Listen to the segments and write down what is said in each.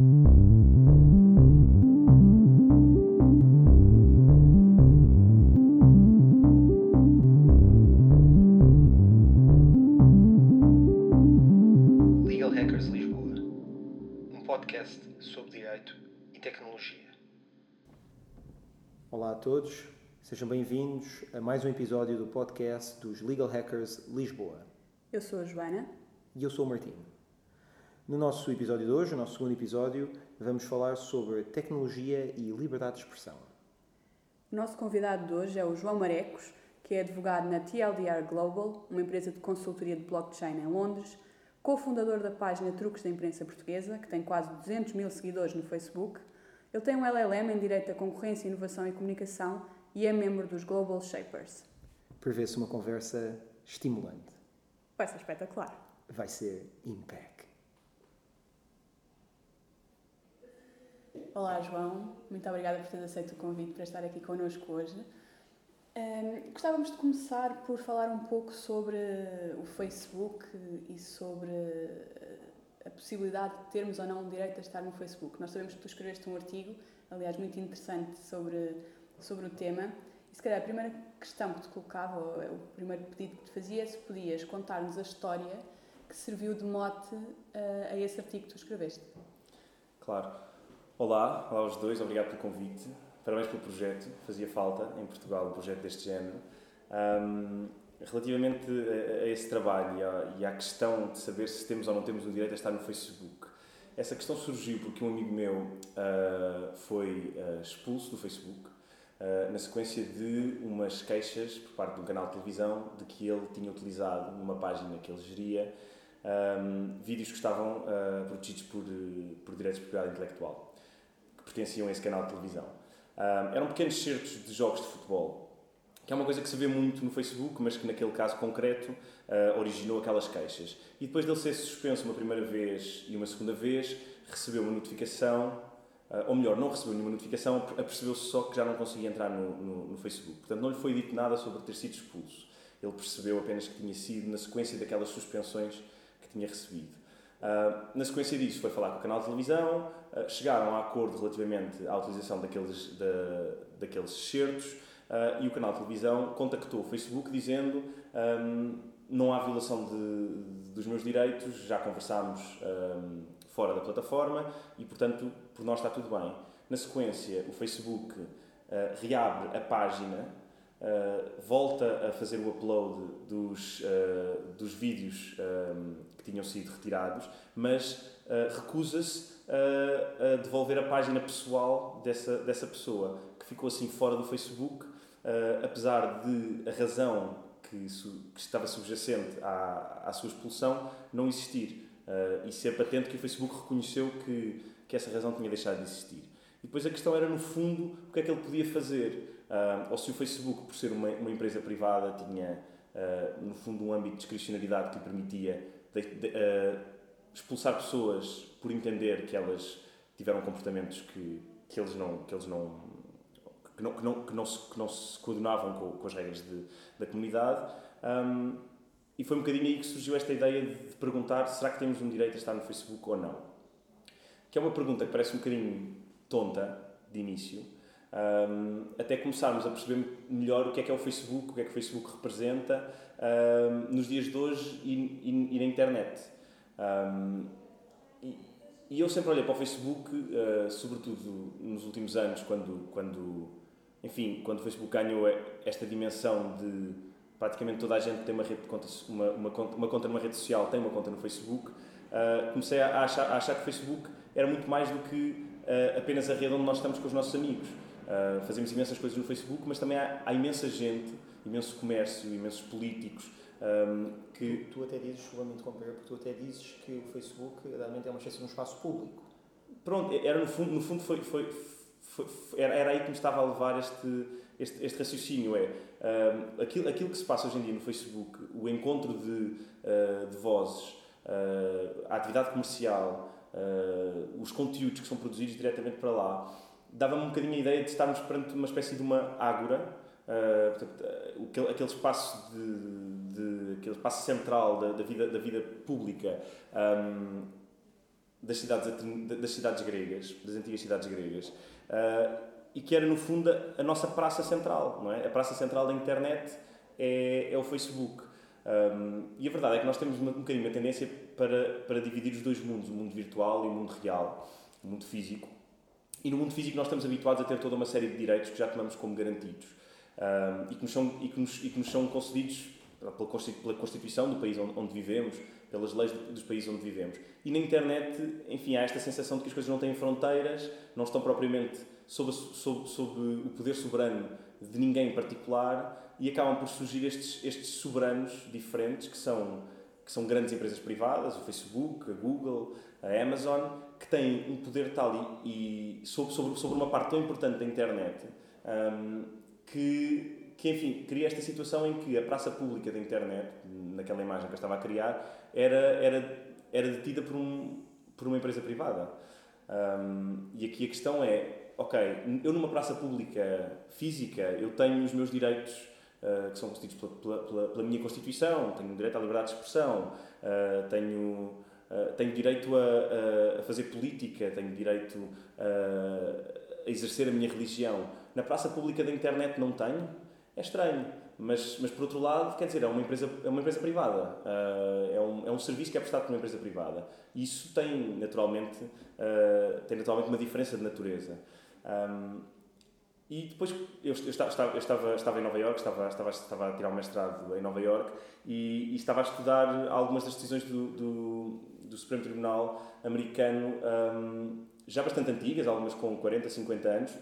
Legal Hackers Lisboa, um podcast sobre direito e tecnologia. Olá a todos, sejam bem-vindos a mais um episódio do podcast dos Legal Hackers Lisboa. Eu sou a Joana. E eu sou o Martinho. No nosso episódio de hoje, o nosso segundo episódio, vamos falar sobre tecnologia e liberdade de expressão. O nosso convidado de hoje é o João Marecos, que é advogado na TLDR Global, uma empresa de consultoria de blockchain em Londres, cofundador da página Truques da Imprensa Portuguesa, que tem quase 200 mil seguidores no Facebook. Ele tem um LLM em Direito da Concorrência, Inovação e Comunicação e é membro dos Global Shapers. Prevê-se uma conversa estimulante. Vai ser espetacular. Vai ser impec. Olá, João. Muito obrigada por teres aceito o convite para estar aqui connosco hoje. Um, gostávamos de começar por falar um pouco sobre o Facebook e sobre a possibilidade de termos ou não o direito a estar no Facebook. Nós sabemos que tu escreveste um artigo, aliás, muito interessante sobre, sobre o tema. E se calhar a primeira questão que te colocava, ou o primeiro pedido que te fazia, é se podias contar-nos a história que serviu de mote uh, a esse artigo que tu escreveste. Claro. Olá, olá aos dois, obrigado pelo convite. Parabéns pelo projeto, fazia falta em Portugal um projeto deste género. Um, relativamente a, a, esse trabalho e à, e à, questão de saber se temos ou não temos o direito a estar no Facebook, essa questão surgiu porque um amigo meu uh, foi uh, expulso do Facebook uh, na sequência de umas queixas por parte de um canal de televisão de que ele tinha utilizado numa página que ele geria um, vídeos que estavam protegidos por, por direitos de propriedade intelectual, pertenciam a esse canal de televisão. Um, eram pequenos certos de jogos de futebol, que é uma coisa que se vê muito no Facebook, mas que naquele caso concreto uh, originou aquelas queixas. E depois dele ser suspenso uma primeira vez e uma segunda vez, recebeu uma notificação, uh, ou melhor, não recebeu nenhuma notificação, apercebeu-se só que já não conseguia entrar no, no, no, Facebook. Portanto, não lhe foi dito nada sobre ter sido expulso. Ele percebeu apenas que tinha sido na sequência daquelas suspensões que tinha recebido. Uh, na sequência disso, foi falar com o canal de televisão, uh, chegaram a acordo relativamente à utilização daqueles, da, daqueles excertos uh, e o canal de televisão contactou o Facebook dizendo um, não há violação de, dos meus direitos, já conversámos um, fora da plataforma e, portanto, por nós está tudo bem. Na sequência, o Facebook reabre a página volta a fazer o upload dos, dos vídeos um, que tinham sido retirados, mas uh, recusa-se a devolver a página pessoal dessa, dessa pessoa, que ficou assim fora do Facebook, apesar de a razão que, su, que estava subjacente à, à sua expulsão não existir. e ser patente que o Facebook reconheceu que, que essa razão tinha deixado de existir. E depois a questão era, no fundo, o que é que ele podia fazer Uh, ou se o Facebook, por ser uma, uma empresa privada, tinha, uh, no fundo, um âmbito de discricionariedade que lhe permitia de, de, uh, expulsar pessoas por entender que elas tiveram comportamentos que, que eles não que eles não que não, que não, que não, se, que não se coordenavam com, com as regras de, da comunidade. Um, e foi um bocadinho aí que surgiu esta ideia de perguntar será que temos um direito a estar no Facebook ou não? Que é uma pergunta que parece um bocadinho tonta de início um, até começarmos a perceber melhor o que é que é o Facebook, o que é que o Facebook representa um, nos dias de hoje e, e, e na internet. Um, e, e, eu sempre olhei para o Facebook, uh, sobretudo nos últimos anos, quando, quando, enfim, quando o Facebook ganhou esta dimensão de praticamente toda a gente tem uma, rede de contas, uma, uma, conta, uma conta numa rede social, tem uma conta no Facebook, uh, comecei a achar, a achar que o Facebook era muito mais do que uh, apenas a rede onde nós estamos com os nossos amigos. Uh, fazemos imensas coisas no Facebook, mas também há, há imensa gente, imenso comércio, imensos políticos um, que... Tu, tu até dizes, desculpa-me interromper, porque tu até dizes que o Facebook realmente é uma espécie de um espaço público. Pronto, era no fundo, no fundo foi, foi, foi, foi era, era aí que me estava a levar este, este, este raciocínio, é um, aquilo, aquilo que se passa hoje em dia no Facebook, o encontro de, uh, de vozes, uh, a atividade comercial, os conteúdos que são produzidos diretamente para lá, dava-me um bocadinho a ideia de estarmos perante uma espécie de uma ágora, uh, portanto, uh, aquele espaço de, de, aquele espaço central da, da, vida da vida pública um, das cidades, das cidades gregas, das antigas cidades gregas, uh, e que era no fundo a, a, nossa praça central, não é? A praça central da internet é, é o Facebook. Um, e a verdade é que nós temos uma, um bocadinho uma tendência para, para dividir os dois mundos, o mundo virtual e o mundo real, o mundo físico. E no mundo físico nós estamos habituados a ter toda uma série de direitos que já tomamos como garantidos um, e, que nos são, e, que nos, e que nos são concedidos pela Constituição do país onde, vivemos, pelas leis dos países onde vivemos. E na internet, enfim, há esta sensação de que as coisas não têm fronteiras, não estão propriamente sob, sob, sob o poder soberano de ninguém em particular e acabam por surgir estes, estes soberanos diferentes que são, que são grandes empresas privadas, o Facebook, a Google, a Amazon, que têm um poder tal e, e sobre, sobre, sobre uma parte tão importante da internet um, que, que, enfim, cria esta situação em que a praça pública da internet, naquela imagem que eu estava a criar, era, era, era detida por, um, por uma empresa privada. Um, e aqui a questão é, ok, eu numa praça pública física, eu tenho os meus direitos uh, que são constituídos pela, pela, pela, minha Constituição, tenho direito à liberdade de expressão, uh, tenho, uh, tenho direito a, a, fazer política, tenho direito a, a exercer a minha religião. Na praça pública da internet não tenho? É estranho. Mas, mas por outro lado, quer dizer, é uma empresa, é uma empresa privada, uh, é, um, é um serviço que é prestado por uma empresa privada. E isso tem naturalmente, uh, tem naturalmente uma diferença de natureza. Um, e depois eu, eu, estava, eu estava, estava, em Nova York, estava, estava, estava a tirar um mestrado em Nova York e, e estava a estudar algumas das decisões do, do, do Supremo Tribunal americano um, já bastante antigas, algumas com 40, 50 anos,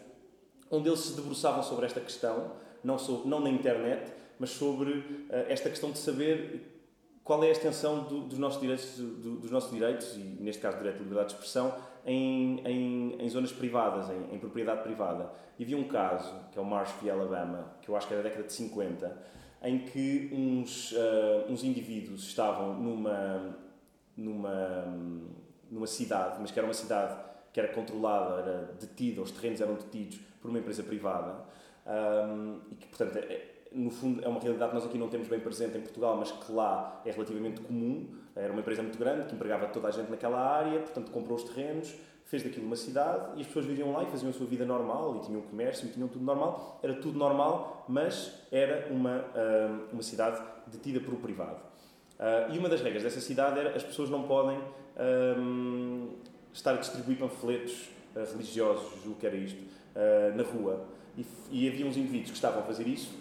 onde eles se debruçavam sobre esta questão, não, sobre, não na internet, mas sobre uh, esta questão de saber qual é a extensão do, dos, nossos direitos, do, dos nossos direitos, e neste caso direito de liberdade de expressão, em, em, em zonas privadas, em, em, propriedade privada. E havia um caso, que é o Marsh v. Alabama, que eu acho que era da década de 50, em que uns, uh, uns indivíduos estavam numa, numa, numa cidade, mas que era uma cidade que era controlada, era detida, os terrenos eram detidos por uma empresa privada, um, e que, portanto, é, no fundo é uma realidade que nós aqui não temos bem presente em Portugal, mas que lá é relativamente comum. Era uma empresa muito grande que empregava toda a gente naquela área, portanto comprou os terrenos, fez daquilo uma cidade e as pessoas viviam lá e faziam a sua vida normal e tinham comércio e tinham tudo normal. Era tudo normal, mas era uma, uma cidade detida por privado. Ah, e uma das regras dessa cidade era as pessoas não podem estar a distribuir panfletos religiosos, o que era isto, ah, na rua. E, e havia uns indivíduos que estavam a fazer isso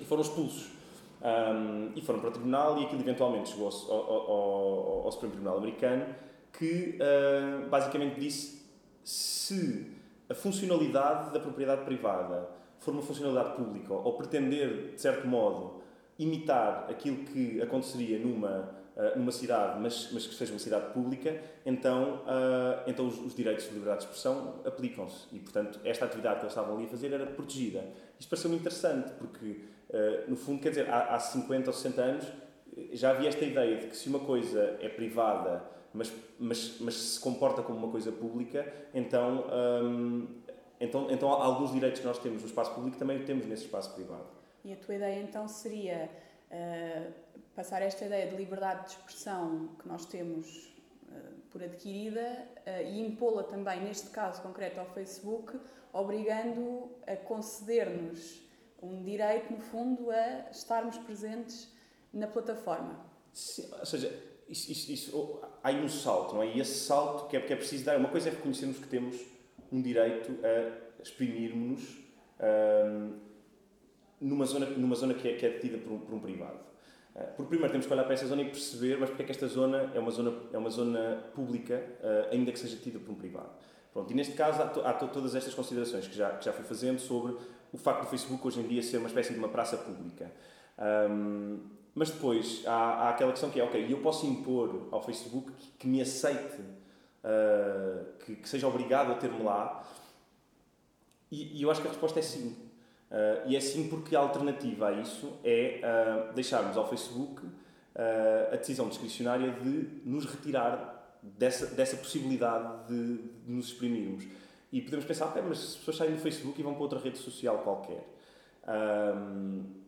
e foram expulsos. Um, e foram para o tribunal e aquilo eventualmente chegou ao, ao, ao, ao Supremo Tribunal Americano que uh, basicamente disse se a funcionalidade da propriedade privada for uma funcionalidade pública ou pretender, de certo modo, imitar aquilo que aconteceria numa, uh, numa cidade, mas, mas que seja uma cidade pública, então, uh, então os, os, direitos de liberdade de expressão aplicam-se. E, portanto, esta atividade que eles estavam ali a fazer era protegida. Isto pareceu-me interessante, porque eh, no fundo, quer dizer, há, há 50 ou 60 anos eh, já havia esta ideia de que se uma coisa é privada, mas, mas, mas se comporta como uma coisa pública, então, hum, então, então alguns direitos que nós temos no espaço público também temos nesse espaço privado. E a tua ideia então seria uh, passar esta ideia de liberdade de expressão que nós temos uh, por adquirida uh, e impô-la também, neste caso concreto, ao Facebook, obrigando a conceder-nos um direito, no fundo, a estarmos presentes na plataforma. Sim, ou seja, isso, isso, isso, há aí um salto, não é? E esse salto que é, que é preciso dar. Uma coisa é reconhecermos que temos um direito a exprimirmos um, numa zona, numa zona que, é, que é detida por um, por um privado. Por primeiro temos que olhar para essa zona e perceber mas porque é que esta zona é uma zona, é uma zona pública, uh, ainda que seja detida por um privado. Pronto, e neste caso há, to, há to, todas estas considerações que já, que já fui fazendo sobre o facto do Facebook hoje em dia ser uma espécie de uma praça pública. Um, mas depois há, há, aquela questão que é, ok, eu posso impor ao Facebook que, que me aceite, uh, que, que, seja obrigado a ter-me lá? E, e, eu acho que a resposta é sim. Uh, e é sim porque a alternativa a isso é uh, deixarmos ao Facebook a decisão discricionária de nos retirar dessa, dessa possibilidade de, de nos exprimirmos. E podemos pensar, ok, mas as pessoas saem do Facebook e vão para outra rede social qualquer.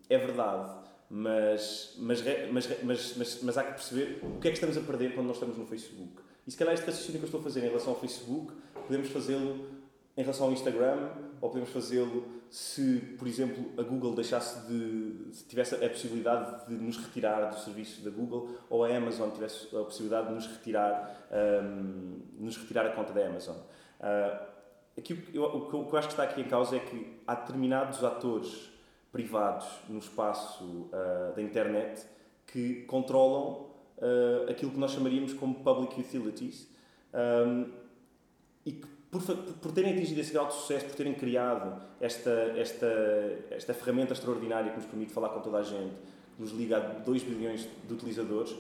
É verdade, mas, mas, mas, mas, mas, mas há que perceber o que é que estamos a perder quando nós estamos no Facebook. E se calhar este raciocínio que eu estou a fazer em relação ao Facebook, podemos fazê-lo em relação ao Instagram, ou podemos fazê-lo se, por exemplo, a Google deixasse de. se tivesse a possibilidade de nos retirar dos serviços da Google, ou a Amazon tivesse a possibilidade de nos retirar, um, nos retirar a conta da Amazon. Uh, aqui, eu, o que eu acho que está aqui em causa é que há determinados atores privados no espaço uh, da internet que controlam uh, aquilo que nós chamaríamos como public utilities um, e que por, por terem atingido esse grau de sucesso, por terem criado esta, esta, esta ferramenta extraordinária que nos permite falar com toda a gente, que nos liga a 2 bilhões de utilizadores,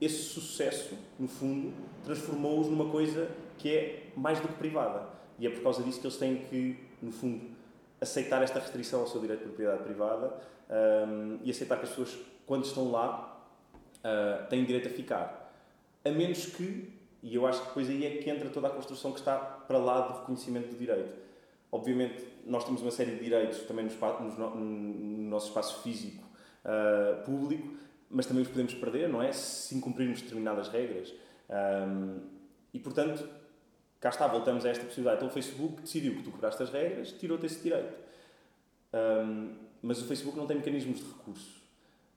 esse sucesso, no fundo, transformou-os numa coisa que é mais do que privada. E é por causa disso que eles têm que, no fundo, aceitar esta restrição ao seu direito de propriedade privada um, e aceitar que as pessoas, quando estão lá, uh, têm direito a ficar. A menos que e eu acho que depois aí é que entra toda a construção que está para lá do reconhecimento do direito. Obviamente, nós temos uma série de direitos também no, no, no nosso espaço físico uh, público, mas também os podemos perder, não é? Se incumprirmos determinadas regras. Um, e, portanto, cá está, voltamos a esta possibilidade. Então, o Facebook decidiu que tu quebraste as regras, tirou-te esse direito. Um, mas o Facebook não tem mecanismos de recurso.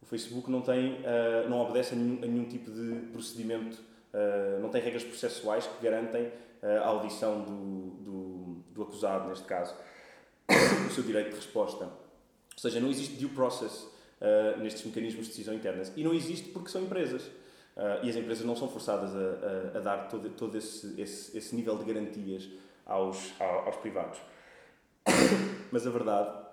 O Facebook não, tem, uh, não obedece a nenhum, a nenhum tipo de procedimento eh, não tem regras processuais que garantem a audição do, do, do, acusado, neste caso, o seu direito de resposta. Ou seja, não existe due process uh, nestes mecanismos de decisão internas. E não existe porque são empresas. Uh, e as empresas não são forçadas a, a, a dar todo, todo esse, esse, esse, nível de garantias aos, aos privados. Mas a verdade,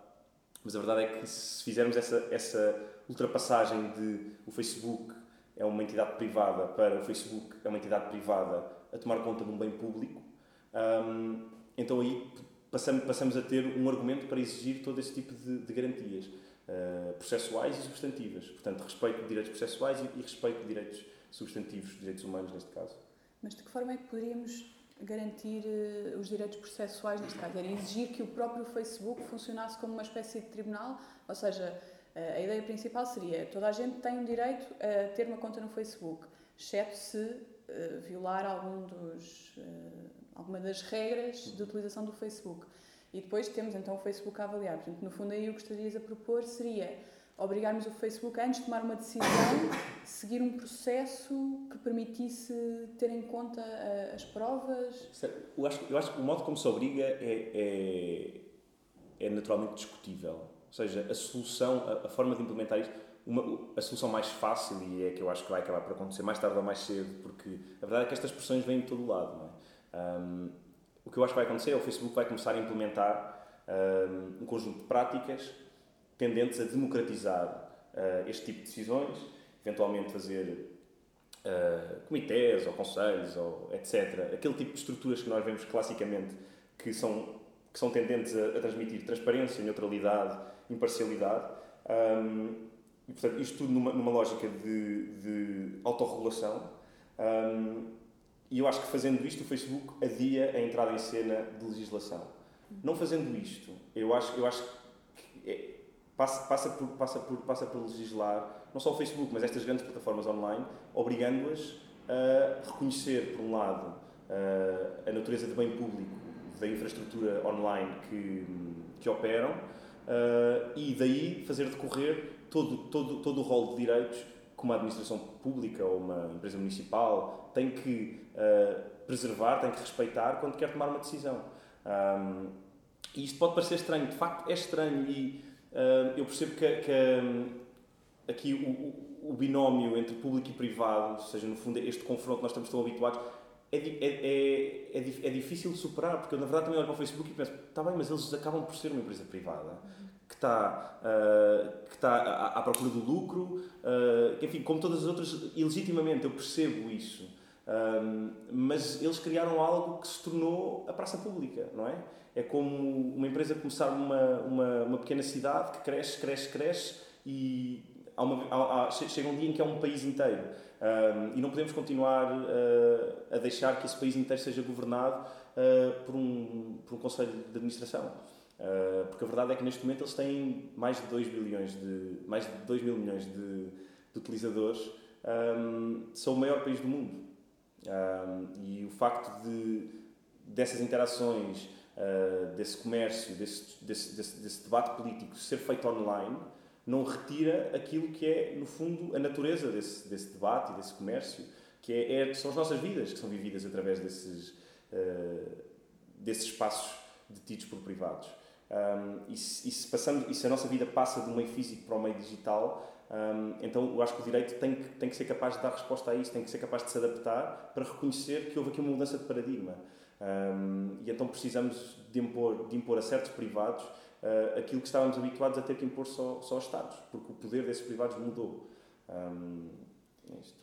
mas a verdade é que se fizermos essa, essa ultrapassagem de o Facebook é uma entidade privada para o Facebook, é uma entidade privada a tomar conta de um bem público, um, então aí passamos, passamos a ter um argumento para exigir todo esse tipo de, de garantias uh, processuais e substantivas. Portanto, respeito de direitos processuais e, e respeito de direitos substantivos, direitos humanos neste caso. Mas de que forma é que poderíamos garantir uh, os direitos processuais neste caso? Era exigir que o próprio Facebook funcionasse como uma espécie de tribunal? Ou seja, a ideia principal seria toda a gente tem o direito a ter uma conta no Facebook, exceto se uh, violar algum dos, uh, alguma das regras de utilização do Facebook. E depois temos então o Facebook a avaliar. Portanto, no fundo, aí o que estarias a propor seria obrigarmos o Facebook, antes de tomar uma decisão, seguir um processo que permitisse ter em conta uh, as provas? Eu acho, eu acho que o modo como se obriga é, é, é naturalmente discutível ou seja, a solução, a, a forma de implementar isto, uma, a solução mais fácil, e é que eu acho que vai acabar por acontecer mais tarde ou mais cedo, porque a verdade é que estas pressões vêm de todo lado. É? um, o que eu acho que vai acontecer é o Facebook vai começar a implementar um, um conjunto de práticas tendentes a democratizar uh, este tipo de decisões, eventualmente fazer uh, comitês ou conselhos ou etc. Aquele tipo de estruturas que nós vemos classicamente que são, que são tendentes a, a transmitir transparência, neutralidade imparcialidade. Um, e, portanto, isto tudo numa, numa lógica de, de autorregulação. Um, e eu acho que fazendo isto, o Facebook adia a entrada em cena de legislação. Não fazendo isto, eu acho, eu acho que é, passa, passa, por, passa, por, passa por legislar, não só o Facebook, mas estas grandes plataformas online, obrigando-as a reconhecer, por um lado, a natureza de bem público da infraestrutura online que, que operam uh, e daí fazer decorrer todo, todo, todo o rol de direitos que uma administração pública ou uma empresa municipal tem que uh, preservar, tem que respeitar quando quer tomar uma decisão. Um, e isto pode parecer estranho, de facto é estranho e uh, eu percebo que, que um, aqui o, o, o, binómio entre público e privado, ou seja, no fundo este confronto nós estamos tão habituados, é, é, é, é, difícil de superar, porque eu na verdade também olho para o Facebook e penso, está bem, mas eles acabam por ser uma empresa privada que está, uh, que está à, à, procura do lucro, uh, enfim, como todas as outras, ilegitimamente eu percebo isso. Mas eles criaram algo que se tornou a praça pública, não é? É como uma empresa começar uma, uma, uma pequena cidade que cresce, cresce, cresce e há uma, há, há, chega um dia em que é um país inteiro. Um, e não podemos continuar uh, a deixar que esse país inteiro seja governado por, um, por um conselho de administração. Uh, porque a verdade é que neste momento eles têm mais de 2 bilhões de mais de 2 mil milhões de, de utilizadores um, são o maior país do mundo Um, e o facto de, dessas interações, uh, desse comércio, desse, desse, desse, desse, debate político ser feito online, não retira aquilo que é, no fundo, a natureza desse, desse debate e desse comércio, que é, é, são as nossas vidas que são vividas através desses, uh, desses espaços detidos por privados. Um, e, se, e, se passando, e se a nossa vida passa do meio físico para o meio digital, um, então eu acho que o direito tem que, tem que ser capaz de dar resposta a isso, tem que ser capaz de se adaptar para reconhecer que houve aqui uma mudança de paradigma. Um, e então precisamos de impor, de impor a certos privados uh, aquilo que estávamos habituados a ter que impor só, só aos Estados, porque o poder desses privados mudou. É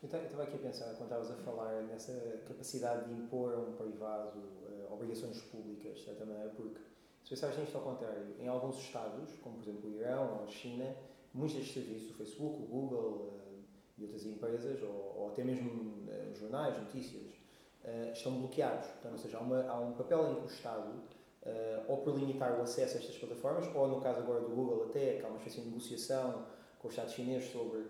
eu estava aqui a pensar, quando estavas a falar nessa capacidade de impor a um privado uh, obrigações públicas, de certa maneira, porque nisto ao contrário, em alguns Estados, como por exemplo o Irão ou a China, muitos destes serviços, o Facebook, o Google uh, e outras empresas, ou, ou até mesmo uh, jornais, notícias, uh, estão bloqueados. Portanto, ou seja, há, uma, há, um papel em que o Estado, ou por limitar o acesso a estas plataformas, ou no caso agora do Google até, que há uma espécie de negociação com o Estado chinês sobre,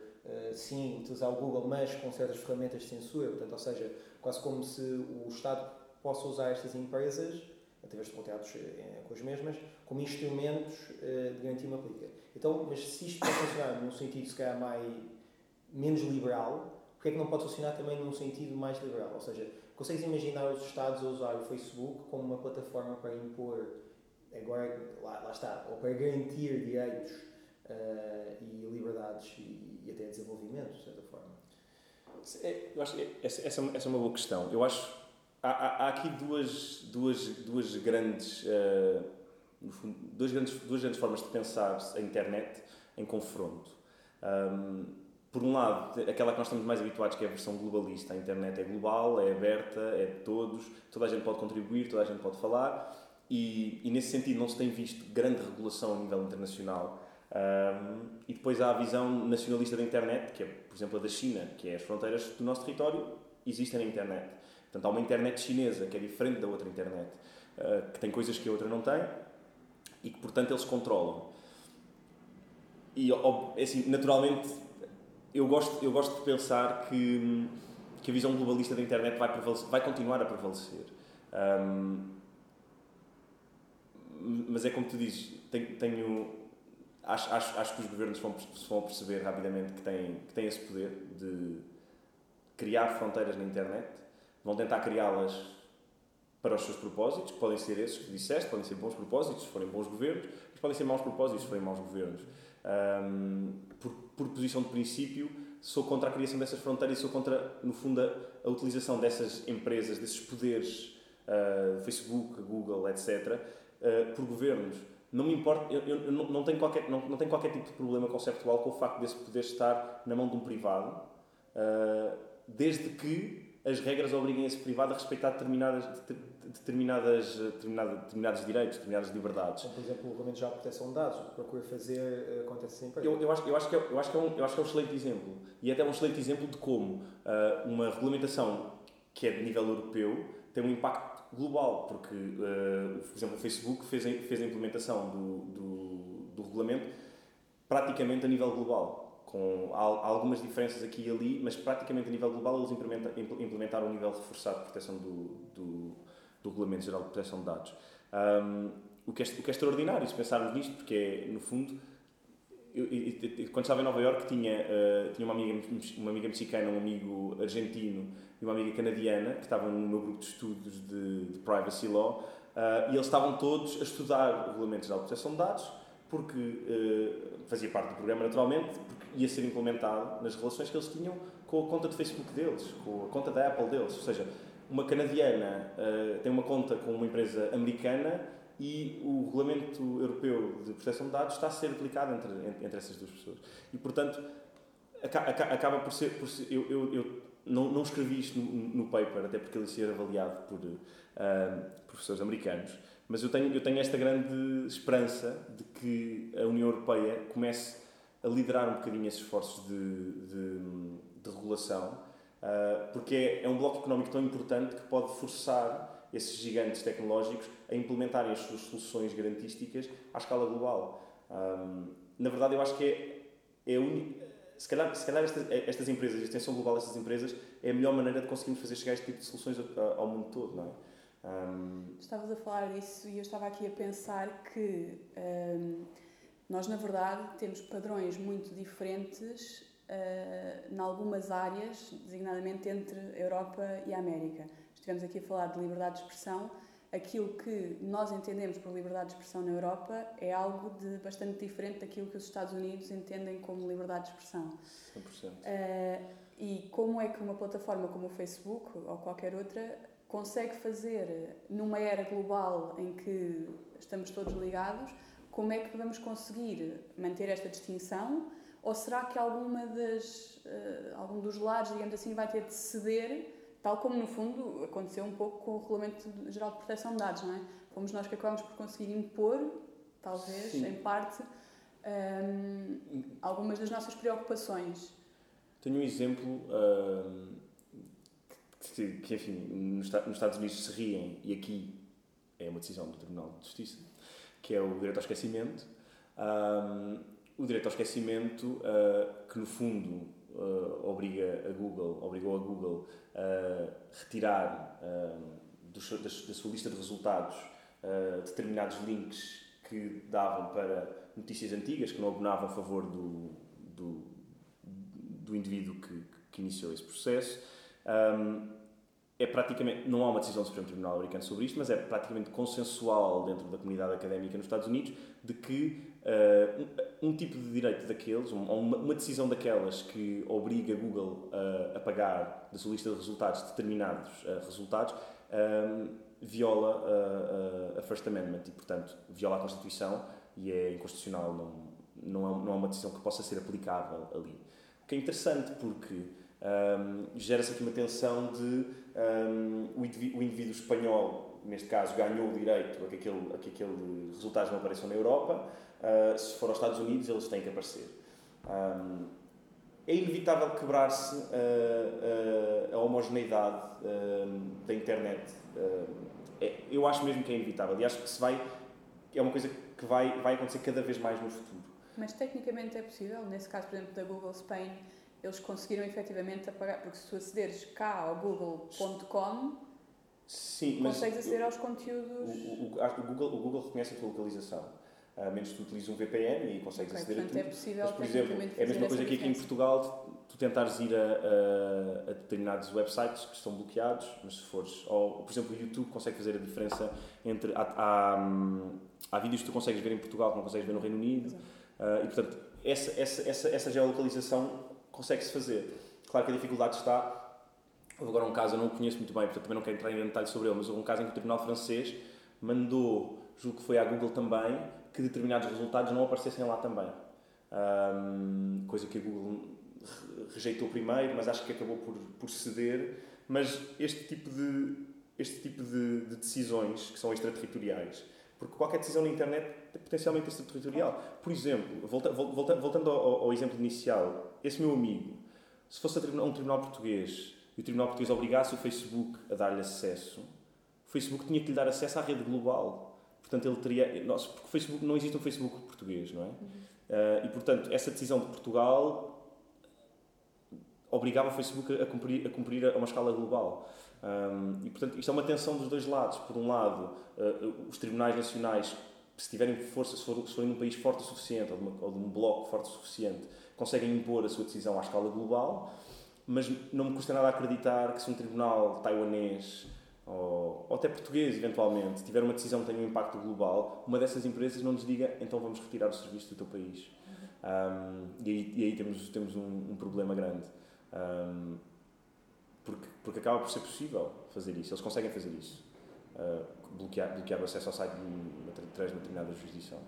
sim, utilizar o Google, mas com certas ferramentas de censura, portanto, ou seja, quase como se o Estado possa usar estas empresas através de contratos com as mesmas, como instrumentos de garantir uma política. Então, mas se isto pode funcionar num sentido, se calhar, mais, menos liberal, porque é que não pode funcionar também num sentido mais liberal? Ou seja, consegues imaginar os Estados a usar o Facebook como uma plataforma para impor, agora, lá, lá está, ou para garantir direitos uh, e liberdades e, e, até desenvolvimento, de certa forma? É, eu acho que essa, essa é uma boa questão. Eu acho há, há, aqui duas, duas, duas grandes. Uh, fundo, duas grandes, duas grandes formas de pensar a internet em confronto. Um, por um lado, aquela que nós estamos mais habituados, que é a versão globalista. A internet é global, é aberta, é de todos, toda a gente pode contribuir, toda a gente pode falar, e, e nesse sentido não se tem visto grande regulação a nível internacional. Um, e depois há a visão nacionalista da internet, que é, por exemplo, a da China, que é as fronteiras do nosso território existem na internet. Portanto, há uma internet chinesa que é diferente da outra internet, uh, que tem coisas que a outra não tem, e que, portanto, eles controlam. E, é assim, naturalmente, eu gosto, eu gosto de pensar que, que a visão globalista da internet vai, vai continuar a prevalecer. Um, mas é como tu dizes, tenho, tenho acho, acho, acho que os governos vão, vão perceber rapidamente que têm, que têm esse poder de criar fronteiras na internet, vão tentar criá-las para os seus propósitos, que podem ser esses que disseste, podem ser bons propósitos, se forem bons governos, mas podem ser maus propósitos, se forem maus governos. Um, por, por, posição de princípio, sou contra a criação dessas fronteiras e sou contra, no fundo, a, a utilização dessas empresas, desses poderes, uh, Facebook, Google, etc., uh, por governos. Não me importa, eu, eu não, não, tenho qualquer, não, não tenho qualquer tipo de problema conceptual com o facto desse poder estar na mão de um privado, uh, desde que as regras obriguem esse privado a respeitar determinadas, determinadas, determinadas, determinados direitos, determinadas liberdades. Como, por exemplo, o Regulamento de Proteção de Dados, o que procura fazer eh, acontece sempre. Eu, eu, acho, eu, acho que é, eu, acho que é um, eu acho que é um excelente exemplo. E é até um excelente exemplo de como uh, uma regulamentação que é de nível europeu tem um impacto global, porque, uh, por exemplo, o Facebook fez, fez a implementação do, do, do regulamento praticamente a nível global com algumas diferenças aqui e ali, mas praticamente a nível global eles implementaram um nível reforçado de proteção do, do, do Regulamento Geral de Proteção de Dados. Um, o, que é, o que é extraordinário, se pensarmos nisto, porque é, no fundo, eu, eu, quando estava em Nova Iorque tinha, uh, tinha uma, amiga, uma amiga mexicana, um amigo argentino e uma amiga canadiana que estavam no meu grupo de estudos de, de Privacy Law uh, e eles estavam todos a estudar o Regulamento Geral de Proteção de Dados porque uh, fazia parte do programa naturalmente, porque ia ser implementado nas relações que eles tinham com a conta de Facebook deles, com a conta da Apple deles. Ou seja, uma canadiana uh, tem uma conta com uma empresa americana e o regulamento europeu de proteção de dados está a ser aplicado entre, entre essas duas pessoas. E, portanto, acaba por ser. Por ser eu, eu, eu não, não escrevi isto no, no, paper, até porque ele ia ser avaliado por uh, professores americanos, mas eu tenho, eu tenho esta grande esperança de que a União Europeia comece a liderar um bocadinho esses esforços de, de, de regulação, uh, porque é, é, um bloco económico tão importante que pode forçar esses gigantes tecnológicos a implementarem as suas soluções garantísticas à escala global. Um, na verdade, eu acho que é, é se calhar, se calhar estas, estas empresas, a extensão global destas empresas, é a melhor maneira de conseguirmos fazer chegar este tipo de soluções ao mundo todo, não é? Um... Estavas a falar disso e eu estava aqui a pensar que um, nós, na verdade, temos padrões muito diferentes uh, em algumas áreas, designadamente entre a Europa e a América. Estivemos aqui a falar de liberdade de expressão. Aquilo que nós entendemos por liberdade de expressão na Europa é algo de bastante diferente daquilo que os Estados Unidos entendem como liberdade de expressão. 100%. Uh, e como é que uma plataforma como o Facebook ou qualquer outra consegue fazer numa era global em que estamos todos ligados, como é que vamos conseguir manter esta distinção? Ou será que alguma das, uh, algum dos lados, digamos assim, vai ter de ceder Tal como, no fundo, aconteceu um pouco com o Regulamento Geral de Proteção de Dados, não é? Fomos nós que acabamos por conseguir impor, talvez, Sim. em parte, um, algumas das nossas preocupações. Tenho um exemplo um, que, que, enfim, nos Estados Unidos se riem, e aqui é uma decisão do Tribunal de Justiça, que é o direito ao esquecimento. Um, o direito ao esquecimento, uh, que no fundo uh, obriga a Google, obrigou a Google a retirar do, da, da, sua lista de resultados uh, determinados links que davam para notícias antigas que não abonavam a favor do, do, do indivíduo que, que, iniciou esse processo. Um, é praticamente, não há uma decisão do Supremo Tribunal Americano sobre isto, mas é praticamente consensual dentro da comunidade académica nos Estados Unidos de que uh, um, um, tipo de direito daqueles, uma, uma, decisão daquelas que obriga Google uh, a pagar da sua lista de resultados determinados uh, resultados, viola a First Amendment e, portanto, viola a Constituição e é inconstitucional, não, não, é, não é uma decisão que possa ser aplicável ali. O que é interessante porque um, gera-se aqui uma tensão de um, o, indivíduo, o, indivíduo, espanhol, neste caso, ganhou o direito a que, aquele, a que aquele resultados não apareçam na Europa, uh, se for aos Estados Unidos, eles têm que aparecer. Um, é inevitável quebrar-se uh, uh, a homogeneidade da internet. É, eu acho mesmo que é inevitável e acho que se vai, é uma coisa que vai, vai acontecer cada vez mais no futuro. Mas tecnicamente é possível, nesse caso, por exemplo, da Google Spain, eles conseguiram efetivamente apagar, porque se tu acederes cá ao google.com, consegues aceder aos conteúdos. O, o, o, Google, o Google reconhece a tua localização. A menos que tu utilizes um VPN e consegues okay, aceder portanto, a tudo. É possível, Mas, por exemplo, é a mesma coisa que aqui em Portugal, tu tentares ir a, a, a, determinados websites que estão bloqueados, mas se fores. Ou, por exemplo, o YouTube consegue fazer a diferença entre. Há, há, há vídeos que tu consegues ver em Portugal que não consegues ver no Reino Unido. Uh, e, portanto, essa, essa, essa, essa geolocalização consegue-se fazer. Claro que a dificuldade está. Houve agora um caso, eu não o conheço muito bem, portanto também não quero entrar em detalhes sobre ele, mas houve um caso em que o Tribunal Francês mandou, julgo que foi à Google também, que determinados resultados não aparecessem lá também. Um, coisa que a Google rejeitou primeiro, mas acho que acabou por, por ceder. Mas este tipo de, este tipo de, de decisões, que são extraterritoriais, porque qualquer decisão na internet é potencialmente extraterritorial. Por exemplo, volta, volta, voltando ao, ao, exemplo inicial, esse meu amigo, se fosse a um tribunal português e o tribunal português obrigasse o Facebook a dar-lhe acesso, o Facebook tinha que lhe dar acesso à rede global. Portanto, ele teria. Nossa, porque o Facebook, não existe um Facebook português, não é? Uhum. Uh, e, portanto, essa decisão de Portugal obrigava o Facebook a cumprir, a cumprir a uma escala global. Um, e, portanto, isto é uma tensão dos dois lados. Por um lado, uh, os tribunais nacionais, se tiverem força, se, for, se forem num país forte o suficiente, ou de, uma, ou de um bloco forte o suficiente, conseguem impor a sua decisão à escala global, mas não me custa nada acreditar que se um tribunal taiwanês ou, ou até português, eventualmente, tiver uma decisão que tenha um impacto global, uma dessas empresas não nos diga então vamos retirar o serviço do teu país. Um, e, aí, e aí temos, temos um, um problema grande. Um, porque, porque acaba por ser possível fazer isso, eles conseguem fazer isso. Uh, bloquear, bloquear o acesso ao site através de uma determinada jurisdição.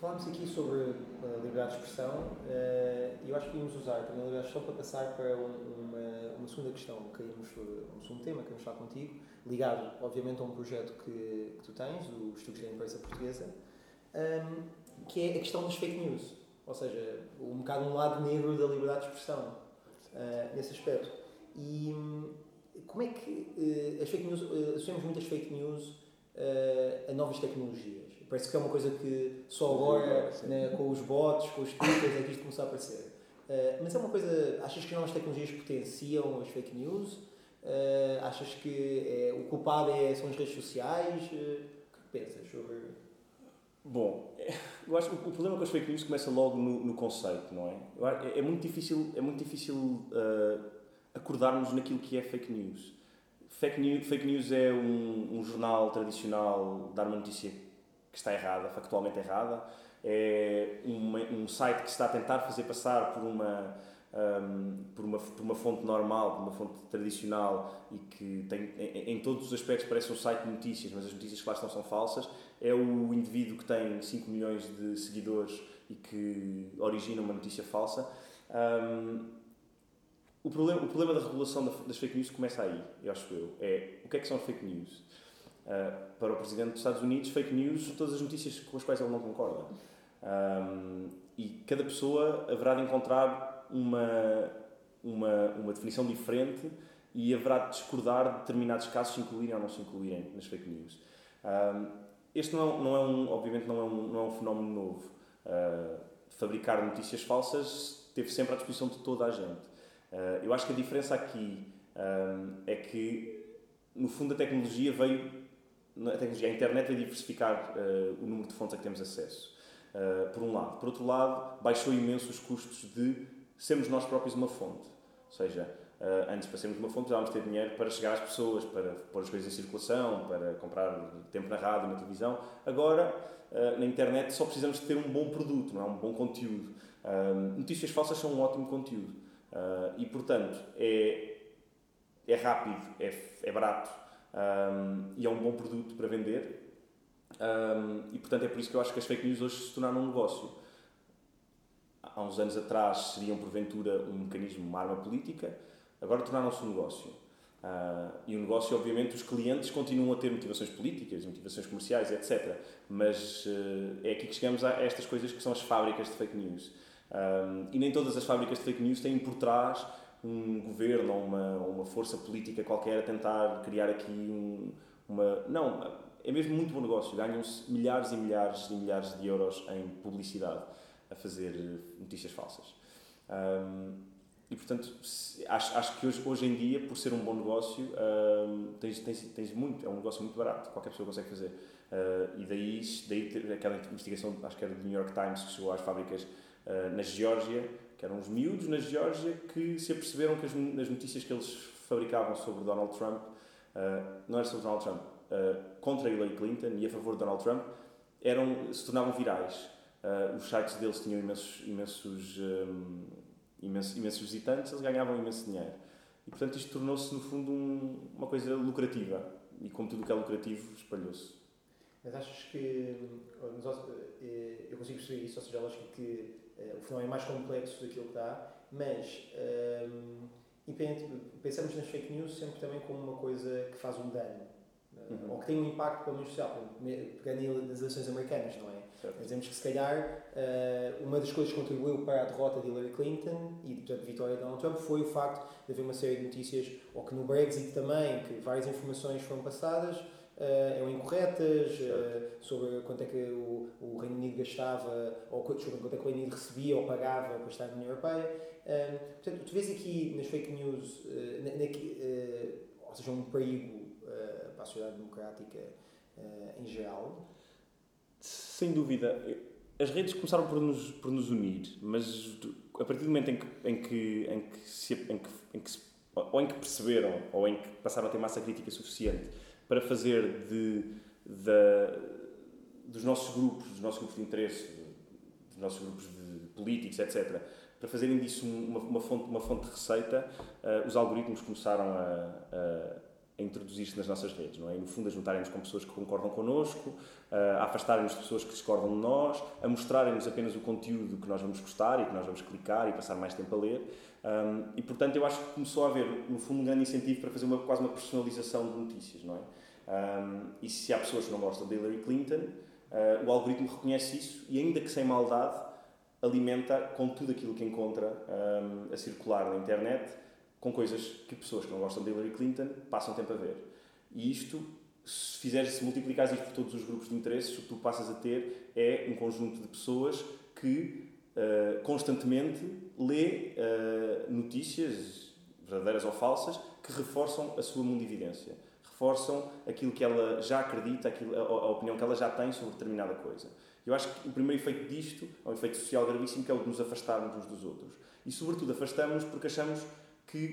Falámos aqui sobre a liberdade de expressão uh, e eu acho que íamos usar também a liberdade de expressão para passar para uma, uma segunda questão, que íamos, um segundo tema que vamos falar contigo, ligado, obviamente, a um projeto que, que tu tens, o Estudos da Imprensa Portuguesa, um, que é a questão das fake news. Ou seja, um bocado um lado negro da liberdade de expressão uh, nesse aspecto. E hum, como é que uh, as fake news, uh, associamos muitas fake news a novas tecnologias. Parece que é uma coisa que só agora, né, com os bots, com os twitters, é que isto começou a aparecer. Mas é uma coisa. Achas que as novas tecnologias potenciam as fake news? Achas que é, o culpado é, são as redes sociais? O que pensas sobre. Bom, eu acho que o problema com as fake news começa logo no, no conceito, não é? É, é muito difícil, é muito difícil uh, acordarmos naquilo que é fake news. Fake news, fake news é um, um jornal tradicional dar uma notícia que está errada, factualmente errada. É um site que está a tentar fazer passar por uma um, por, uma, por uma fonte normal, por uma fonte tradicional e que tem, em, em, todos os aspectos parece um site de notícias, mas as notícias que lá estão são falsas, é o indivíduo que tem 5 milhões de seguidores e que origina uma notícia falsa. Um, o, problema, o problema da regulação das fake news começa aí, eu acho eu. É o que é que são fake news? Uh, para o Presidente dos Estados Unidos, fake news são todas as notícias com as quais ele não concorda. Um, e cada pessoa haverá de encontrar uma, uma, uma definição diferente e haverá de discordar de determinados casos se incluírem ou não se incluírem nas fake news. Um, este não é, não é um, obviamente não é um, não é um fenómeno novo. Uh, fabricar notícias falsas teve sempre à disposição de toda a gente. Uh, eu acho que a diferença aqui um, é que, no fundo, a tecnologia veio, a, tecnologia, a internet veio diversificar uh, o número de fontes a que temos acesso. por um lado. Por outro lado, baixou imenso os custos de sermos nós próprios uma fonte. Ou seja, uh, antes para sermos uma fonte precisávamos ter dinheiro para chegar às pessoas, para pôr as coisas em circulação, para comprar tempo na rádio, na televisão. Agora, uh, na internet, só precisamos de ter um bom produto, não é? um bom conteúdo. Notícias falsas são um ótimo conteúdo. e, portanto, é, é rápido, é, é barato e é um bom produto para vender. E, portanto, é por isso que eu acho que as fake news hoje se tornaram um negócio há uns anos atrás seriam porventura um mecanismo, uma arma política, agora tornaram-se um negócio. Uh, e o negócio, obviamente, os clientes continuam a ter motivações políticas, motivações comerciais, etc. Mas uh, é aqui que chegamos a estas coisas que são as fábricas de fake news. Uh, e nem todas as fábricas de fake news têm por trás um governo ou uma, uma força política qualquer a tentar criar aqui um, uma. Não, é mesmo muito bom negócio. Ganham-se milhares e milhares e milhares de euros em publicidade a fazer notícias falsas. Um, e portanto, acho, acho que hoje, hoje em dia, por ser um bom negócio, um, tens, tens, tens muito, é um negócio muito barato, qualquer pessoa consegue fazer. Uh, e daí, daí aquela investigação, acho que era do New York Times, que chegou às fábricas uh, na Geórgia, que eram uns miúdos na Geórgia que se aperceberam que as, as notícias que eles fabricavam sobre Donald Trump, uh, não era sobre Donald Trump, contra Hillary Clinton e a favor de Donald Trump, eram, se tornavam virais. Uh, os sites deles tinham imensos, imensos, um, imensos, imensos visitantes, eles ganhavam imenso dinheiro. E, portanto, isto tornou-se, no fundo, um, uma coisa lucrativa. E, como tudo o que é lucrativo, espalhou-se. Mas achas que. Eh, eu consigo perceber isso, ou seja, lógico que uh, o fenómeno é mais complexo daquilo que dá, mas. Um, pensamos nas fake news sempre também como uma coisa que faz um dano. Uhum. Ou que tem um impacto, pelo menos, social. Pegando das eleições americanas, não é? Certo. Dizemos que se calhar eh, uma das coisas que contribuiu para a derrota de Hillary Clinton e portanto, a vitória de Donald Trump foi o facto de haver uma série de notícias, ou que no Brexit também, que várias informações foram passadas, uh, eram incorretas, uh, sobre quanto é que o, o Reino Unido gastava, ou sobre quanto é que o Reino Unido recebia ou pagava para estar na União Europeia. Uh, portanto, tu vês aqui nas fake news, na, na, ou seja, um perigo para a sociedade democrática em geral, sem dúvida. As redes começaram por nos, por nos unir, mas a partir do momento em que, em que, em que, se, em que, em que se, ou em que perceberam, ou em que passaram a ter massa crítica suficiente para fazer de, de, dos nossos grupos, dos nossos grupos de interesse, dos nossos grupos de políticos, etc., para fazerem disso uma, uma, fonte, uma fonte de receita, uh, os algoritmos começaram a, a a introduzir-se nas nossas redes, não é? E, no fundo, a juntarem-nos com pessoas que concordam connosco, a afastarem-nos de pessoas que discordam de nós, a mostrarem-nos apenas o conteúdo que nós vamos gostar e que nós vamos clicar e passar mais tempo a ler. Um, e, portanto, eu acho que começou a haver, no fundo, um grande incentivo para fazer uma, quase uma personalização de notícias, não é? Um, e se há pessoas que não gostam de Hillary Clinton, uh, o algoritmo reconhece isso e, ainda que sem maldade, alimenta com tudo aquilo que encontra um, a circular na internet com coisas que pessoas que não gostam de Hillary Clinton passam tempo a ver. E isto se fizeres, se multiplicares isto por todos os grupos de interesses, o que tu passas a ter é um conjunto de pessoas que uh, constantemente lê uh, notícias, verdadeiras ou falsas, que reforçam a sua mundividência. Reforçam aquilo que ela já acredita, aquilo, a, a opinião que ela já tem sobre determinada coisa. Eu acho que o primeiro efeito disto é um efeito social gravíssimo, que é o de nos afastarmos uns dos outros. E, sobretudo, afastamos porque achamos que,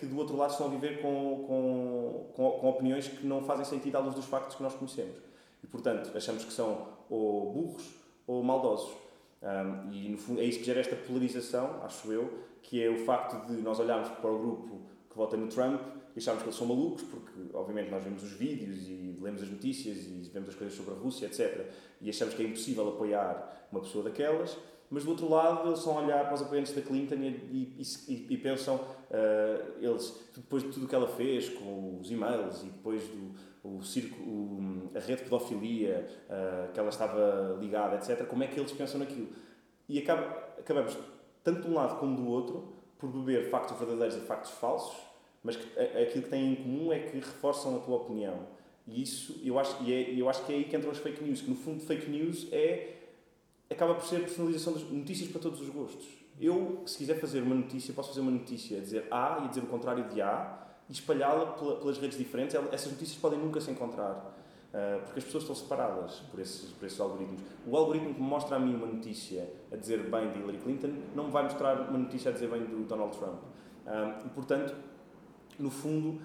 que, do outro lado estão a viver com, com, com, com, opiniões que não fazem sentido à luz dos factos que nós conhecemos. E, portanto, achamos que são ou burros ou maldosos. Um, e, no fundo, é isso que gera esta polarização, acho eu, que é o facto de nós olharmos para o grupo que vota no Trump e acharmos que eles são malucos, porque, obviamente, nós vemos os vídeos e lemos as notícias e vemos as coisas sobre a Rússia, etc. E achamos que é impossível apoiar uma pessoa daquelas mas do outro lado eles são a olhar para os apoiantes da Clinton e, e, e, e pensam, uh, eles, depois de tudo o que ela fez, com os e-mails e depois do o circo, o, a rede de pedofilia uh, que ela estava ligada, etc., como é que eles pensam naquilo? E acaba, acabamos, tanto de um lado como do outro, por beber factos verdadeiros e factos falsos, mas que, aquilo que têm em comum é que reforçam a tua opinião. E isso, eu acho, e é, eu acho que é aí que entram as fake news, que no fundo fake news é acaba por ser personalização das notícias para todos os gostos. Eu, se quiser fazer uma notícia, posso fazer uma notícia dizer A e dizer o contrário de A e espalhá-la pelas redes diferentes. Essas notícias podem nunca se encontrar. Uh, porque as pessoas estão separadas por esses, por esses algoritmos. O algoritmo que me mostra a mim uma notícia a dizer bem de Hillary Clinton não me vai mostrar uma notícia a dizer bem do Donald Trump. Uh, e, portanto, no fundo,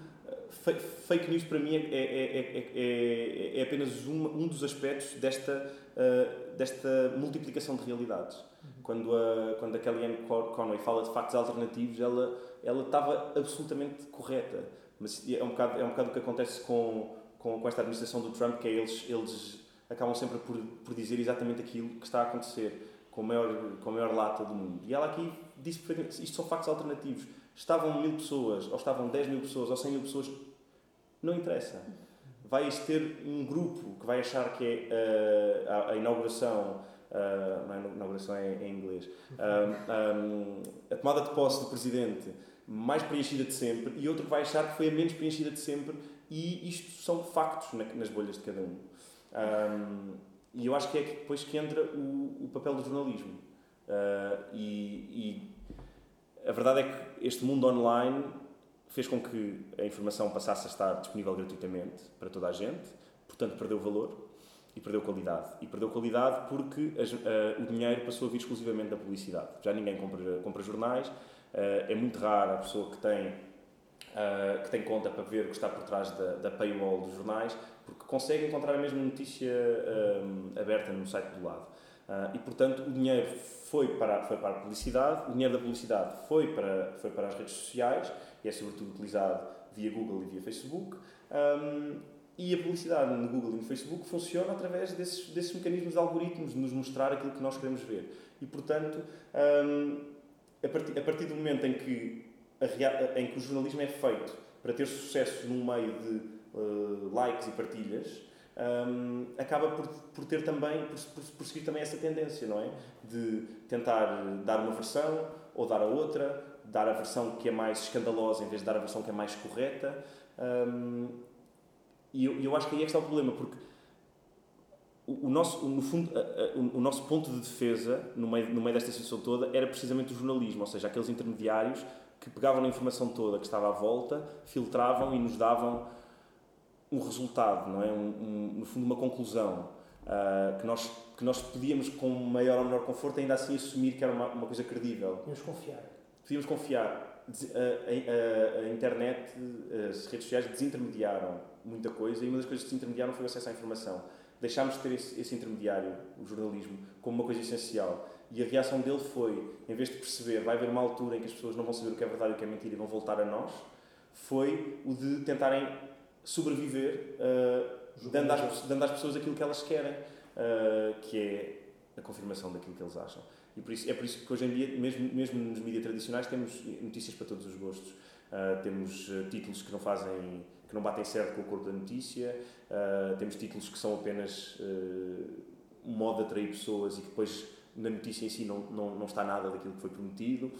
fake news para mim é, é, é, é apenas um, um dos aspectos desta, uh, desta multiplicação de realidades. Quando, a, quando a Kellyanne Conway fala de factos alternativos, ela, ela estava absolutamente correta. Mas é um bocado, é um bocado o que acontece com, com, com esta administração do Trump, que é eles, eles acabam sempre por, por dizer exatamente aquilo que está a acontecer com a maior, com a maior lata do mundo. E ela aqui disse perfeitamente, isto são factos alternativos. Estavam mil pessoas, ou estavam 10 mil pessoas, ou 100 mil pessoas, não interessa. Vais ter um grupo que vai achar que é uh, a, a, inauguração, uh, não, a inauguração é em inglês, uh, um, a tomada de posse do presidente mais preenchida de sempre, e outro que vai achar que foi a menos preenchida de sempre, e isto são factos na, nas bolhas de cada um. um e eu acho que é depois que entra o, o papel do jornalismo. Uh, e, e, a verdade é que este mundo online fez com que a informação passasse a estar disponível gratuitamente para toda a gente, portanto perdeu valor e perdeu qualidade. E perdeu qualidade porque as, uh, o dinheiro passou a vir exclusivamente da publicidade. Já ninguém compra, compra jornais, uh, é muito raro a pessoa que tem, uh, que tem conta para ver o que está por trás da, da paywall dos jornais, porque consegue encontrar a mesma notícia aberta no site do lado. e portanto o dinheiro foi para, foi para a publicidade, o dinheiro da publicidade foi para, foi para as redes sociais e é sobretudo utilizado via Google e via Facebook. Um, e a publicidade no Google e no Facebook funciona através desses, desses mecanismos de algoritmos de nos mostrar aquilo que nós queremos ver. E, portanto, um, a, partir, a partir do momento em que, a, em que o jornalismo é feito para ter sucesso num meio de uh, likes e partilhas, um, acaba por, por ter também, por, por, por seguir também essa tendência, não é? De tentar dar uma versão ou dar a outra, dar a versão que é mais escandalosa em vez de dar a versão que é mais correta. Um, e eu, eu, acho que aí é que está o problema, porque o, o nosso, no fundo, o, o, nosso ponto de defesa no meio, no meio desta situação toda era precisamente o jornalismo, ou seja, aqueles intermediários que pegavam a informação toda que estava à volta, filtravam e nos davam um resultado, não é? Um, um, no fundo, uma conclusão uh, que, nós, que nós podíamos, com maior ou menor conforto, ainda assim assumir que era uma, uma coisa credível. Podíamos confiar podíamos confiar. A, a, a, internet, as redes sociais desintermediaram muita coisa e uma das coisas que desintermediaram foi o acesso à informação. Deixámos de ter esse, esse intermediário, o jornalismo, como uma coisa essencial. E a reação dele foi, em vez de perceber, vai haver uma altura em que as pessoas não vão saber o que é verdade e o que é mentira e vão voltar a nós, foi o de tentarem sobreviver uh, dando, às, dando às pessoas aquilo que elas querem, uh, que é a confirmação daquilo que eles acham. E por isso, é por isso que hoje em dia, mesmo, mesmo nos mídias tradicionais, temos notícias para todos os gostos. Uh, temos títulos que não fazem, que não batem certo com o corpo da notícia, uh, temos títulos que são apenas um modo de atrair pessoas e que depois na notícia em si não, não, não está nada daquilo que foi prometido.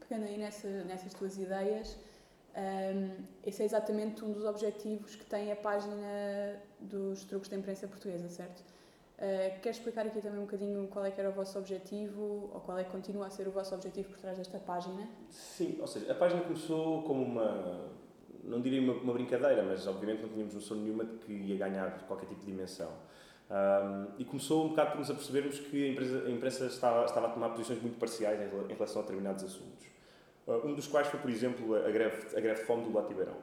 Pegando aí nessa, nessas tuas ideias, Um, esse é exatamente um dos objetivos que tem a página dos truques da imprensa portuguesa, certo? Uh, quer explicar aqui também um bocadinho qual é que era o vosso objetivo ou qual é que continua a ser o vosso objetivo por trás desta página? Sim, ou seja, a página começou como uma, não diria uma, uma brincadeira, mas obviamente não tínhamos noção nenhuma de que ia ganhar qualquer tipo de dimensão. Um, e começou um bocado por nos apercebermos que a, empresa, a imprensa estava, estava a tomar posições muito parciais em, relação a determinados assuntos. Uh, um dos quais foi, por exemplo, a greve, a greve de fome do Latibeirão.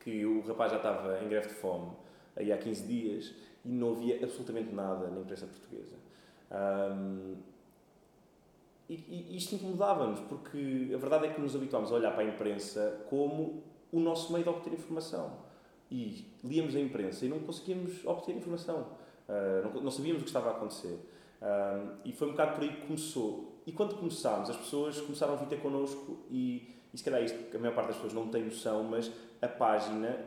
Que o rapaz já estava em greve de fome aí há 15 dias e não havia absolutamente nada na imprensa portuguesa. Um, e, e isto incomodava-nos, porque a verdade é que nos habituámos a olhar para a imprensa como o nosso meio de obter informação e líamos a imprensa e não conseguíamos obter informação. Uh, não, não, sabíamos o que estava a acontecer. Uh, e foi um bocado por aí que começou. E quando começámos, as pessoas começaram a vir ter connosco e, e se calhar isto, a maior parte das pessoas não tem noção, mas a página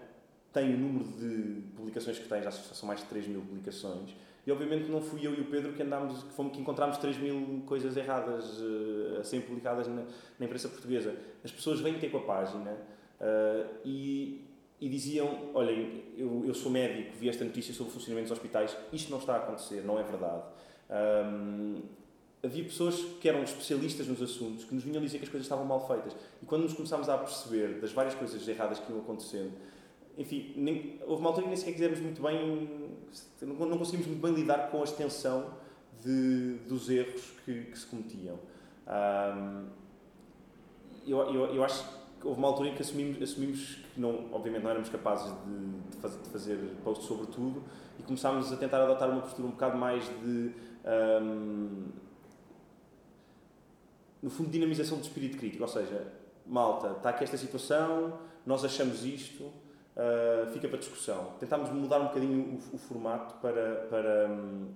tem o número de publicações que tem, já são mais de 3 mil publicações. E obviamente não fui eu e o Pedro que andámos, que, fomos, que encontramos 3 mil coisas erradas uh, a serem publicadas na, na imprensa portuguesa. As pessoas vêm ter com a página uh, e, e diziam: Olhem, eu, eu sou médico, vi esta notícia sobre o funcionamento dos hospitais, isto não está a acontecer, não é verdade. Um, havia pessoas que eram especialistas nos assuntos que nos vinham dizer que as coisas estavam mal feitas. E quando nos começámos a perceber das várias coisas erradas que iam acontecendo, enfim, nem, houve uma altura que nem sequer quisemos muito bem, não, não conseguimos muito bem lidar com a extensão de, dos erros que, que se cometiam. Um, eu, eu, eu acho houve uma altura em que assumimos, assumimos que não, obviamente não éramos capazes de, de, fazer, de fazer posts sobre tudo e começámos a tentar adotar uma postura um bocado mais de um, no fundo dinamização do espírito crítico, ou seja, malta, está aqui esta situação, nós achamos isto, uh, fica para discussão. Tentámos mudar um bocadinho o, o formato para, para, um,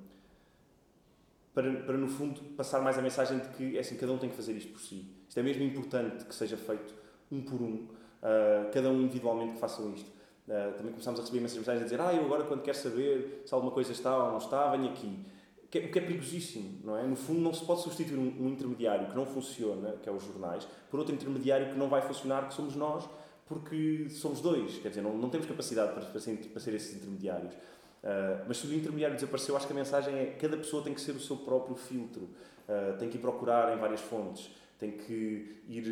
para, para, no fundo, passar mais a mensagem de que é assim, cada um tem que fazer isto por si. Isto é mesmo importante que seja feito um por um, uh, cada um individualmente que façam isto. Uh, também começámos a receber mensagens a dizer ah, eu agora quando quero saber se alguma coisa está ou não está, venho aqui. O que, é, que é perigosíssimo, não é? No fundo não se pode substituir um, um, intermediário que não funciona, que é os jornais, por outro intermediário que não vai funcionar, que somos nós, porque somos dois. Quer dizer, não, não temos capacidade para, para, ser, para ser esses intermediários. Uh, mas se o intermediário desapareceu, acho que a mensagem é cada pessoa tem que ser o seu próprio filtro, uh, tem que ir procurar em várias fontes, tem que ir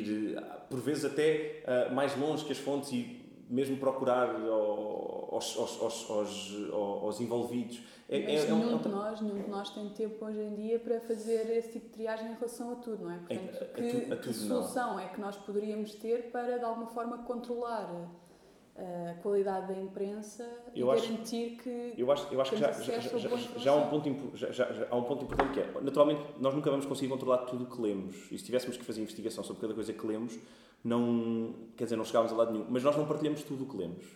ir, por vezes, até uh, mais longe que as fontes e mesmo procurar aos, aos, aos, aos, aos envolvidos. É, é, é, nenhum, de nós, nenhum de nós tem tempo hoje em dia para fazer esse tipo de triagem em relação a tudo, não é? Portanto, a, a, que, a tudo, que solução não. é que nós poderíamos ter para, de alguma forma, controlar a qualidade da imprensa eu e acho, garantir que eu acho, eu acho que já, já, já, já, há um ponto, já, já, há um ponto importante que é naturalmente nós nunca vamos conseguir controlar tudo o que lemos. E se tivéssemos que fazer investigação sobre cada coisa que lemos não quer dizer não chegávamos a lado nenhum. Mas nós não partilhamos tudo o que lemos.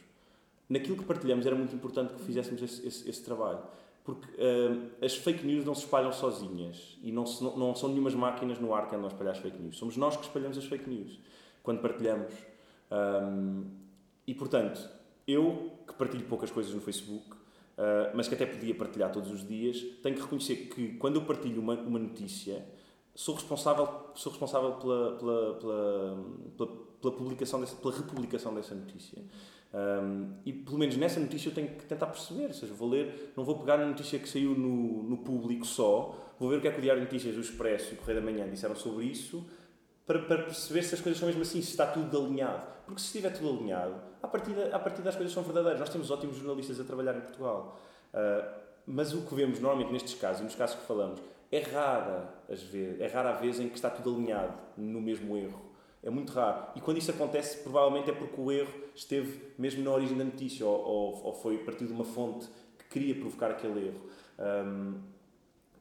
Naquilo que partilhamos era muito importante que fizéssemos esse, esse, esse trabalho. Porque uh, as fake news não se espalham sozinhas. E não, se, não, não são nenhumas máquinas no ar que andam a espalhar as fake news. Somos nós que espalhamos as fake news. Quando partilhamos um, e portanto, eu que partilho poucas coisas no Facebook, uh, mas que até podia partilhar todos os dias, tenho que reconhecer que quando eu partilho uma, uma notícia, sou responsável, sou responsável pela, pela, pela, pela, pela publicação dessa, pela republicação dessa notícia. Um, e pelo menos nessa notícia eu tenho que tentar perceber, ou seja, vou ler, não vou pegar na notícia que saiu no, no público só, vou ver o que é que o Diário de Notícias, o Expresso e o Correio da Manhã disseram sobre isso, para, para perceber se as coisas são mesmo assim, se está tudo alinhado. Porque se estiver tudo alinhado, a partir, a partir das coisas são verdadeiras. Nós temos ótimos jornalistas a trabalhar em Portugal. Uh, mas o que vemos normalmente nestes casos, e nos casos que falamos, é rara, as vezes, é rara a vez em que está tudo alinhado no mesmo erro. É muito raro. E quando isso acontece, provavelmente é porque o erro esteve mesmo na origem da notícia ou, ou, ou foi a partir de uma fonte que queria provocar aquele erro. Um,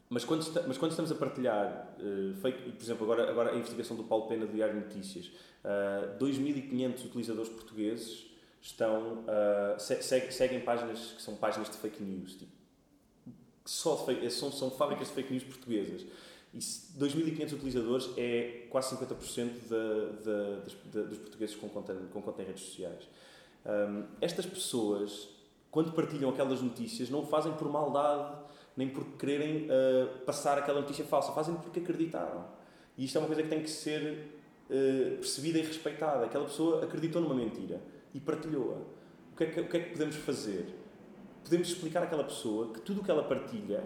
mas quando, está, mas quando estamos a partilhar, uh, fake, por exemplo, agora, agora a investigação do Paulo Pena do Diário Notícias, uh, 2.500 utilizadores portugueses estão, uh, se, seguem páginas que são páginas de fake news. Tipo, só fake, são, são fábricas de fake news portuguesas. E 2.500 utilizadores é quase 50% da, dos portugueses com conta, com conta em redes sociais. Um, estas pessoas, quando partilham aquelas notícias, não o fazem por maldade nem por quererem uh, passar aquela notícia falsa, fazem porque acreditaram. E isto é uma coisa que tem que ser uh, percebida e respeitada. Aquela pessoa acreditou numa mentira e partilhou-a. O é o que é que podemos fazer? Podemos explicar àquela pessoa que tudo o que ela partilha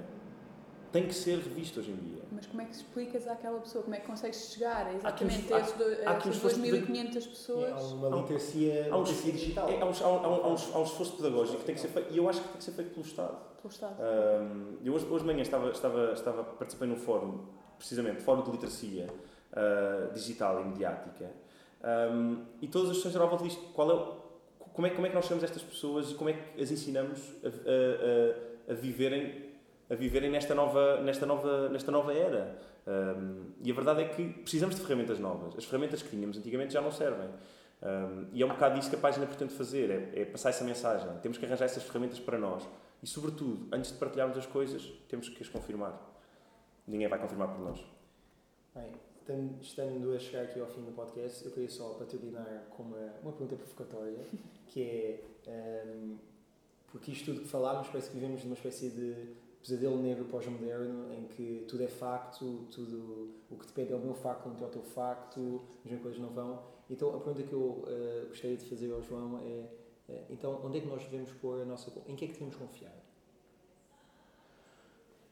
tem que ser revisto hoje em dia. Mas como é que explicas àquela pessoa? Como é que consegues chegar exatamente há, a, esses, a essas 2.500 pessoas? É, há uma literacia, há um, literacia digital. É, há, um, há, um, há, um, há um esforço pedagógico que tem que ser feito, e eu acho que tem que ser feito pelo Estado. Pelo Estado. Um, eu hoje, hoje de manhã estava, estava, estava, participei num fórum, precisamente, fórum de literacia uh, digital e mediática, um, e todas as pessoas eram à volta disto. Qual é, como, é, como é que nós chamamos estas pessoas e como é que as ensinamos a, a, a, a viverem a viverem nesta nova, nesta nova, nesta nova era. Um, e a verdade é que precisamos de ferramentas novas. As ferramentas que tínhamos antigamente já não servem. Um, e é um bocado isso que a página pretende fazer, é, é, passar essa mensagem. Temos que arranjar essas ferramentas para nós. E, sobretudo, antes de partilharmos as coisas, temos que as confirmar. Ninguém vai confirmar por nós. Bem, estando a chegar aqui ao fim do podcast, eu queria só, para com uma, uma pergunta provocatória, que é... Um, porque isto tudo que falámos parece que vivemos numa espécie de pesadelo negro pós-moderno em que tudo é facto, tudo o que depende é o meu facto, não é o teu facto, as coisas não vão. Então a pergunta que eu uh, gostaria de fazer ao João é uh, então onde é que nós devemos pôr a nossa em que é que devemos confiar?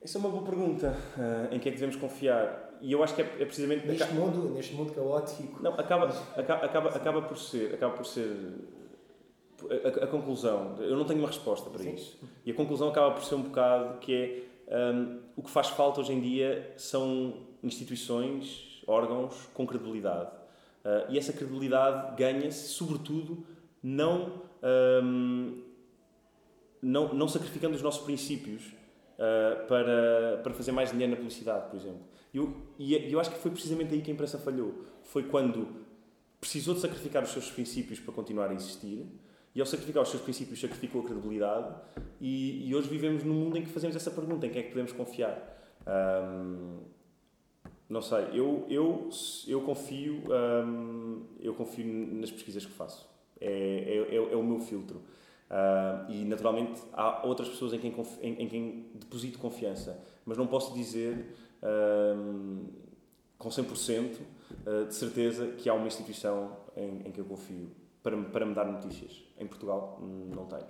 Essa é uma boa pergunta. Uh, em que é que devemos confiar? E eu acho que é, é precisamente neste mundo, neste mundo caótico. Não, acaba, acaba, acaba, acaba por ser, acaba por ser a, a, conclusão, eu não tenho uma resposta para Sim. isso. E a conclusão acaba por ser um bocado que é um, o que faz falta hoje em dia são instituições, órgãos com credibilidade. Uh, e essa credibilidade ganha-se, sobretudo, não, um, não, não sacrificando os nossos princípios uh, para, para fazer mais dinheiro na publicidade, por exemplo. Eu, e eu acho que foi precisamente aí que a imprensa falhou. Foi quando precisou de sacrificar os seus princípios para continuar a existir e ao sacrificar os seus princípios, sacrificou a credibilidade. E, e, hoje vivemos num mundo em que fazemos essa pergunta: em quem é que podemos confiar? Um, não sei, eu, eu, eu, confio, um, eu confio nas pesquisas que faço. É, é, é, é o meu filtro. Uh, e naturalmente há outras pessoas em quem, em, em quem deposito confiança, mas não posso dizer com 100% uh, de certeza que há uma instituição em, em que eu confio para, para me dar notícias. Em Portugal, não tenho.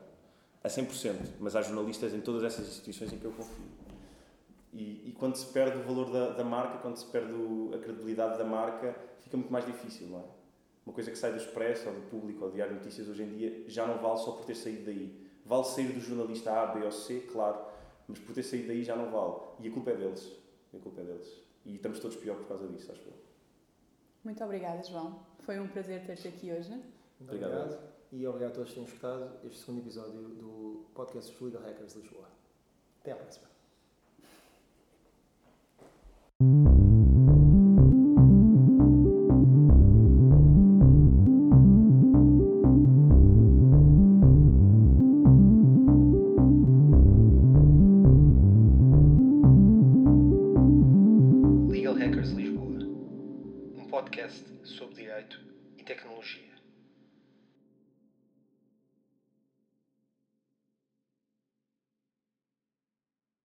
A 100%, mas há jornalistas em todas essas instituições em que eu confio. E, e quando se perde o valor da, da marca, quando se perde o, a credibilidade da marca, fica muito mais difícil, não é? Uma coisa que sai do Expresso, ou do Público, ou do Diário de Notícias hoje em dia, já não vale só por ter saído daí. Vale sair do jornalista A, B ou C, claro, mas por ter saído daí já não vale. E a culpa é deles. A culpa é deles. E estamos todos pior por causa disso, acho eu. Muito obrigada, João. Foi um prazer ter-te aqui hoje. Obrigado. obrigado. E obrigado a todos que têm escutado este segundo episódio do podcast dos Legal Hackers Lisboa. Até à próxima.